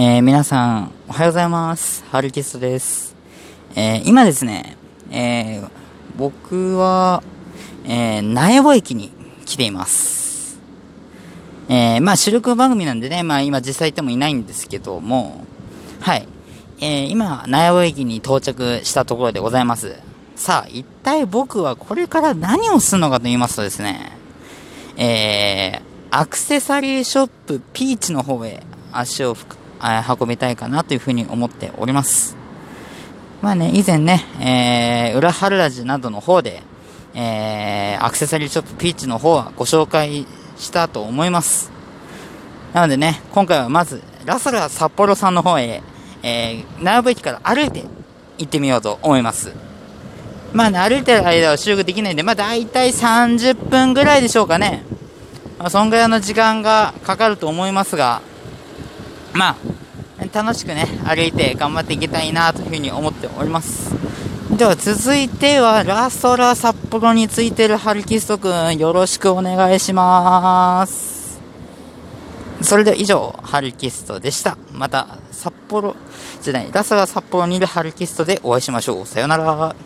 えー、皆さん、おはようございます。ハルキストです。えー、今ですね、えー、僕は、えー、苗穂駅に来ています。え、まあ、主力番組なんでね、まあ、今実際行ってもいないんですけども、はい。えー、今、苗穂駅に到着したところでございます。さあ、一体僕はこれから何をするのかと言いますとですね、えー、アクセサリーショップピーチの方へ足をふく運びたいかなというふうに思っております。まあね、以前ね、えー、裏春ラジなどの方で、えー、アクセサリーショップピーチの方はご紹介したと思います。なのでね、今回はまず、ラサラ札幌さんの方へ、えー、苗場駅から歩いて行ってみようと思います。まあね、歩いてる間は集合できないんで、まあ大体30分ぐらいでしょうかね。まあ、そんぐらいの時間がかかると思いますが、まあ、楽しくね、歩いて頑張っていきたいなというふうに思っております。では続いては、ラストラ札幌についてるハルキストくん、よろしくお願いします。それでは以上、ハルキストでした。また、札幌、じゃない、ラストラ札幌にいるハルキストでお会いしましょう。さよなら。